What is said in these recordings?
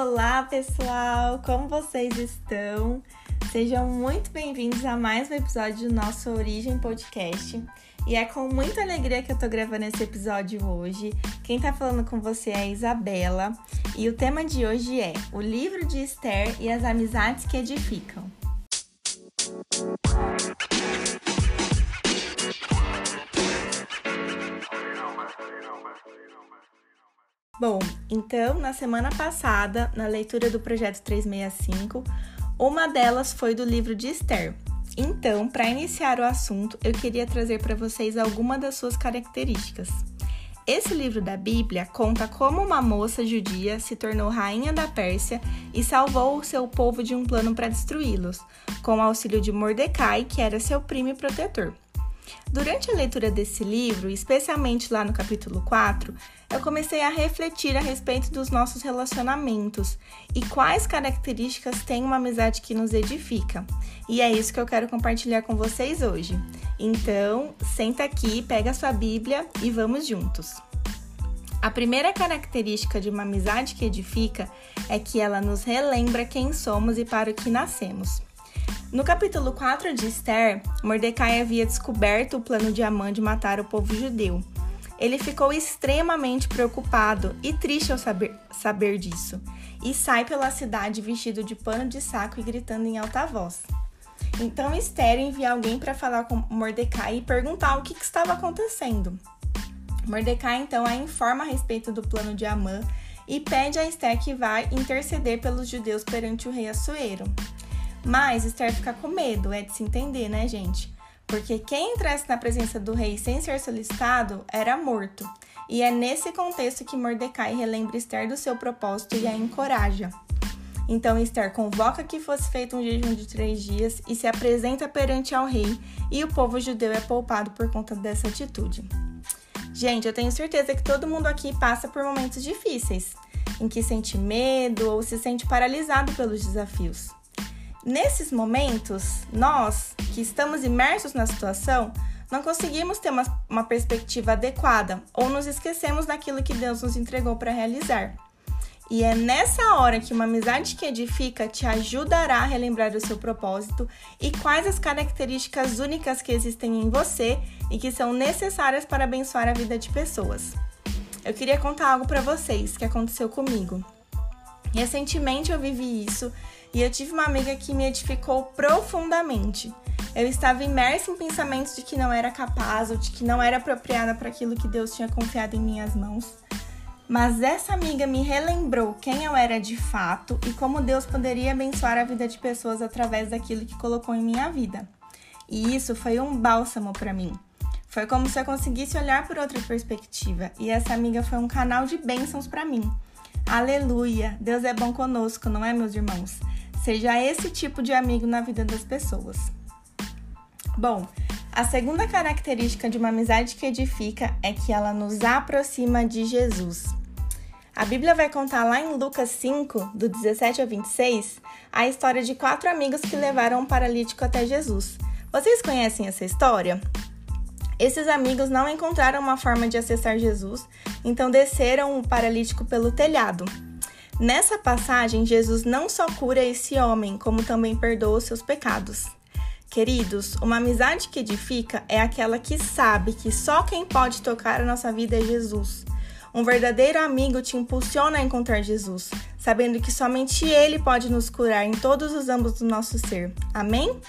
Olá, pessoal! Como vocês estão? Sejam muito bem-vindos a mais um episódio do nosso Origem Podcast. E é com muita alegria que eu tô gravando esse episódio hoje. Quem tá falando com você é a Isabela. E o tema de hoje é o livro de Esther e as amizades que edificam. Bom, então, na semana passada, na leitura do projeto 365, uma delas foi do livro de Esther. Então, para iniciar o assunto, eu queria trazer para vocês algumas das suas características. Esse livro da Bíblia conta como uma moça judia se tornou rainha da Pérsia e salvou o seu povo de um plano para destruí-los, com o auxílio de Mordecai, que era seu primo e protetor. Durante a leitura desse livro, especialmente lá no capítulo 4, eu comecei a refletir a respeito dos nossos relacionamentos e quais características tem uma amizade que nos edifica. E é isso que eu quero compartilhar com vocês hoje. Então, senta aqui, pega sua Bíblia e vamos juntos. A primeira característica de uma amizade que edifica é que ela nos relembra quem somos e para o que nascemos. No capítulo 4 de Esther, Mordecai havia descoberto o plano de Amã de matar o povo judeu. Ele ficou extremamente preocupado e triste ao saber, saber disso, e sai pela cidade vestido de pano de saco e gritando em alta voz. Então Esther envia alguém para falar com Mordecai e perguntar o que, que estava acontecendo. Mordecai então a informa a respeito do plano de Amã e pede a Esther que vá interceder pelos judeus perante o rei Assuero. Mas Esther fica com medo, é de se entender, né, gente? Porque quem entrasse na presença do rei sem ser solicitado era morto. E é nesse contexto que Mordecai relembra Esther do seu propósito e a encoraja. Então Esther convoca que fosse feito um jejum de três dias e se apresenta perante ao rei, e o povo judeu é poupado por conta dessa atitude. Gente, eu tenho certeza que todo mundo aqui passa por momentos difíceis, em que sente medo ou se sente paralisado pelos desafios. Nesses momentos, nós que estamos imersos na situação, não conseguimos ter uma, uma perspectiva adequada ou nos esquecemos daquilo que Deus nos entregou para realizar. E é nessa hora que uma amizade que edifica te ajudará a relembrar o seu propósito e quais as características únicas que existem em você e que são necessárias para abençoar a vida de pessoas. Eu queria contar algo para vocês que aconteceu comigo. Recentemente eu vivi isso e eu tive uma amiga que me edificou profundamente. Eu estava imersa em pensamentos de que não era capaz ou de que não era apropriada para aquilo que Deus tinha confiado em minhas mãos. Mas essa amiga me relembrou quem eu era de fato e como Deus poderia abençoar a vida de pessoas através daquilo que colocou em minha vida. E isso foi um bálsamo para mim. Foi como se eu conseguisse olhar por outra perspectiva, e essa amiga foi um canal de bênçãos para mim. Aleluia! Deus é bom conosco, não é, meus irmãos? Seja esse tipo de amigo na vida das pessoas. Bom, a segunda característica de uma amizade que edifica é que ela nos aproxima de Jesus. A Bíblia vai contar lá em Lucas 5, do 17 ao 26, a história de quatro amigos que levaram um paralítico até Jesus. Vocês conhecem essa história? Esses amigos não encontraram uma forma de acessar Jesus, então desceram o paralítico pelo telhado. Nessa passagem, Jesus não só cura esse homem, como também perdoa os seus pecados. Queridos, uma amizade que edifica é aquela que sabe que só quem pode tocar a nossa vida é Jesus. Um verdadeiro amigo te impulsiona a encontrar Jesus, sabendo que somente Ele pode nos curar em todos os âmbitos do nosso ser. Amém?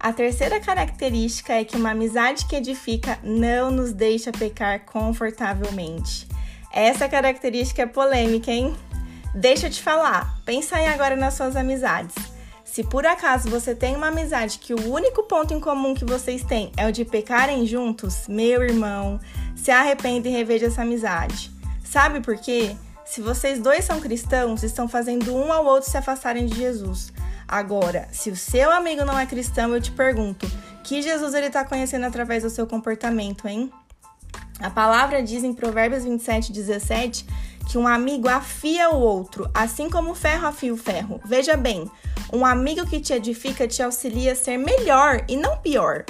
A terceira característica é que uma amizade que edifica não nos deixa pecar confortavelmente. Essa característica é polêmica, hein? Deixa eu te falar, pensa aí agora nas suas amizades. Se por acaso você tem uma amizade que o único ponto em comum que vocês têm é o de pecarem juntos, meu irmão, se arrependa e reveja essa amizade. Sabe por quê? Se vocês dois são cristãos, estão fazendo um ao outro se afastarem de Jesus. Agora, se o seu amigo não é cristão, eu te pergunto: que Jesus ele está conhecendo através do seu comportamento, hein? A palavra diz em Provérbios 27, 17 que um amigo afia o outro, assim como o ferro afia o ferro. Veja bem, um amigo que te edifica te auxilia a ser melhor e não pior.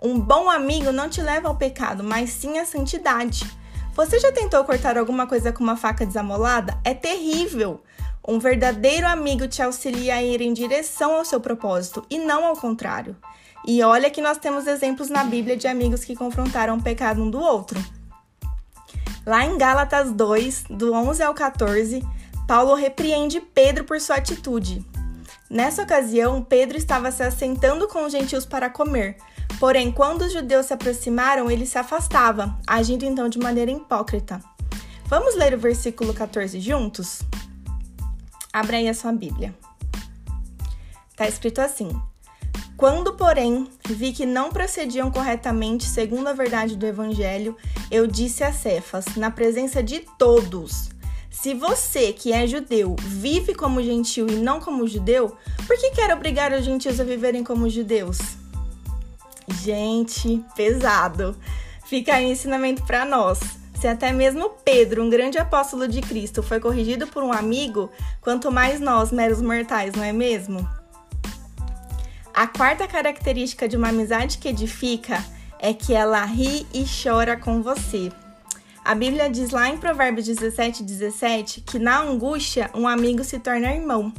Um bom amigo não te leva ao pecado, mas sim à santidade. Você já tentou cortar alguma coisa com uma faca desamolada? É terrível. Um verdadeiro amigo te auxilia a ir em direção ao seu propósito e não ao contrário. E olha que nós temos exemplos na Bíblia de amigos que confrontaram o pecado um do outro. Lá em Gálatas 2, do 11 ao 14, Paulo repreende Pedro por sua atitude. Nessa ocasião, Pedro estava se assentando com os gentios para comer. Porém, quando os judeus se aproximaram, ele se afastava, agindo então de maneira hipócrita. Vamos ler o versículo 14 juntos? Abra aí a sua Bíblia. Está escrito assim: Quando, porém, vi que não procediam corretamente segundo a verdade do Evangelho, eu disse a Cefas, na presença de todos: Se você, que é judeu, vive como gentil e não como judeu, por que quer obrigar os gentios a viverem como judeus? Gente, pesado. Fica aí ensinamento para nós. Se até mesmo Pedro, um grande apóstolo de Cristo, foi corrigido por um amigo, quanto mais nós, meros mortais, não é mesmo? A quarta característica de uma amizade que edifica é que ela ri e chora com você. A Bíblia diz lá em Provérbios 17, 17 que na angústia um amigo se torna irmão.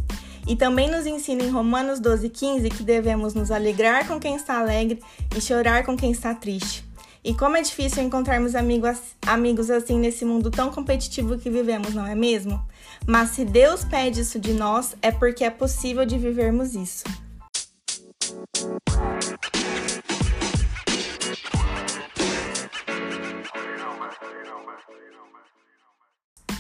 E também nos ensina em Romanos 12, 15 que devemos nos alegrar com quem está alegre e chorar com quem está triste. E como é difícil encontrarmos amigos, amigos assim nesse mundo tão competitivo que vivemos, não é mesmo? Mas se Deus pede isso de nós, é porque é possível de vivermos isso.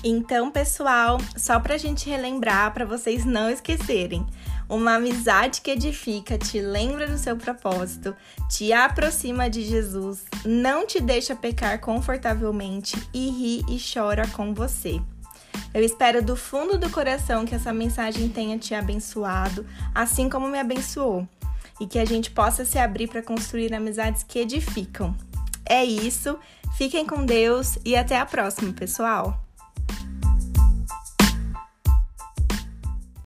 Então, pessoal, só para a gente relembrar, para vocês não esquecerem, uma amizade que edifica, te lembra do seu propósito, te aproxima de Jesus, não te deixa pecar confortavelmente e ri e chora com você. Eu espero do fundo do coração que essa mensagem tenha te abençoado, assim como me abençoou, e que a gente possa se abrir para construir amizades que edificam. É isso, fiquem com Deus e até a próxima, pessoal!